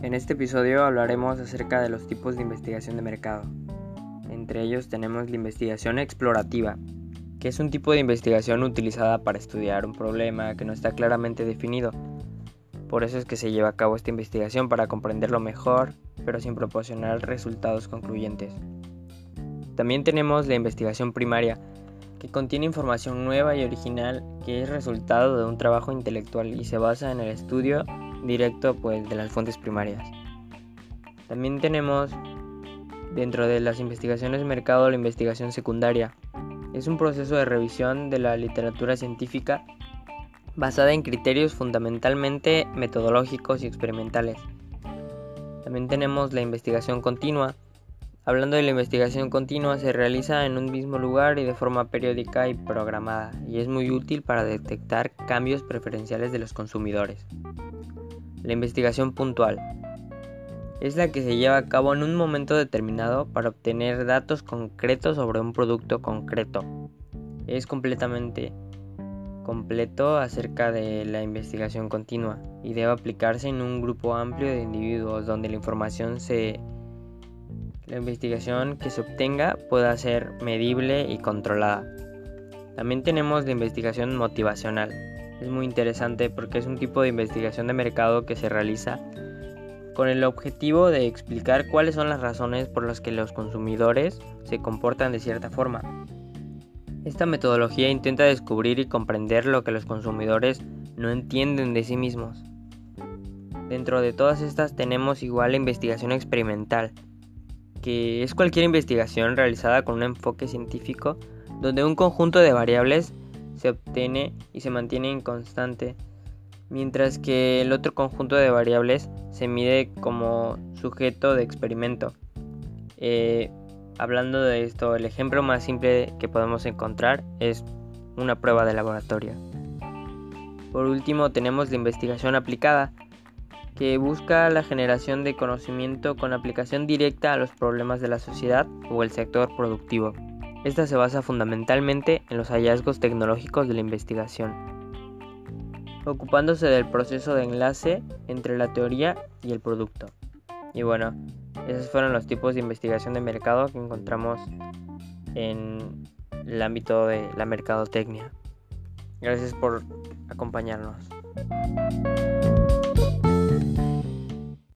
En este episodio hablaremos acerca de los tipos de investigación de mercado. Entre ellos tenemos la investigación explorativa, que es un tipo de investigación utilizada para estudiar un problema que no está claramente definido. Por eso es que se lleva a cabo esta investigación para comprenderlo mejor, pero sin proporcionar resultados concluyentes. También tenemos la investigación primaria, que contiene información nueva y original que es resultado de un trabajo intelectual y se basa en el estudio directo pues, de las fuentes primarias. También tenemos dentro de las investigaciones de mercado la investigación secundaria. Es un proceso de revisión de la literatura científica basada en criterios fundamentalmente metodológicos y experimentales. También tenemos la investigación continua. Hablando de la investigación continua, se realiza en un mismo lugar y de forma periódica y programada, y es muy útil para detectar cambios preferenciales de los consumidores. La investigación puntual es la que se lleva a cabo en un momento determinado para obtener datos concretos sobre un producto concreto. Es completamente completo acerca de la investigación continua y debe aplicarse en un grupo amplio de individuos donde la información se la investigación que se obtenga pueda ser medible y controlada. También tenemos la investigación motivacional, es muy interesante porque es un tipo de investigación de mercado que se realiza con el objetivo de explicar cuáles son las razones por las que los consumidores se comportan de cierta forma. Esta metodología intenta descubrir y comprender lo que los consumidores no entienden de sí mismos. Dentro de todas estas tenemos igual la investigación experimental, que es cualquier investigación realizada con un enfoque científico donde un conjunto de variables se obtiene y se mantiene inconstante, mientras que el otro conjunto de variables se mide como sujeto de experimento. Eh, hablando de esto, el ejemplo más simple que podemos encontrar es una prueba de laboratorio. Por último tenemos la investigación aplicada, que busca la generación de conocimiento con aplicación directa a los problemas de la sociedad o el sector productivo. Esta se basa fundamentalmente en los hallazgos tecnológicos de la investigación, ocupándose del proceso de enlace entre la teoría y el producto. Y bueno, esos fueron los tipos de investigación de mercado que encontramos en el ámbito de la mercadotecnia. Gracias por acompañarnos.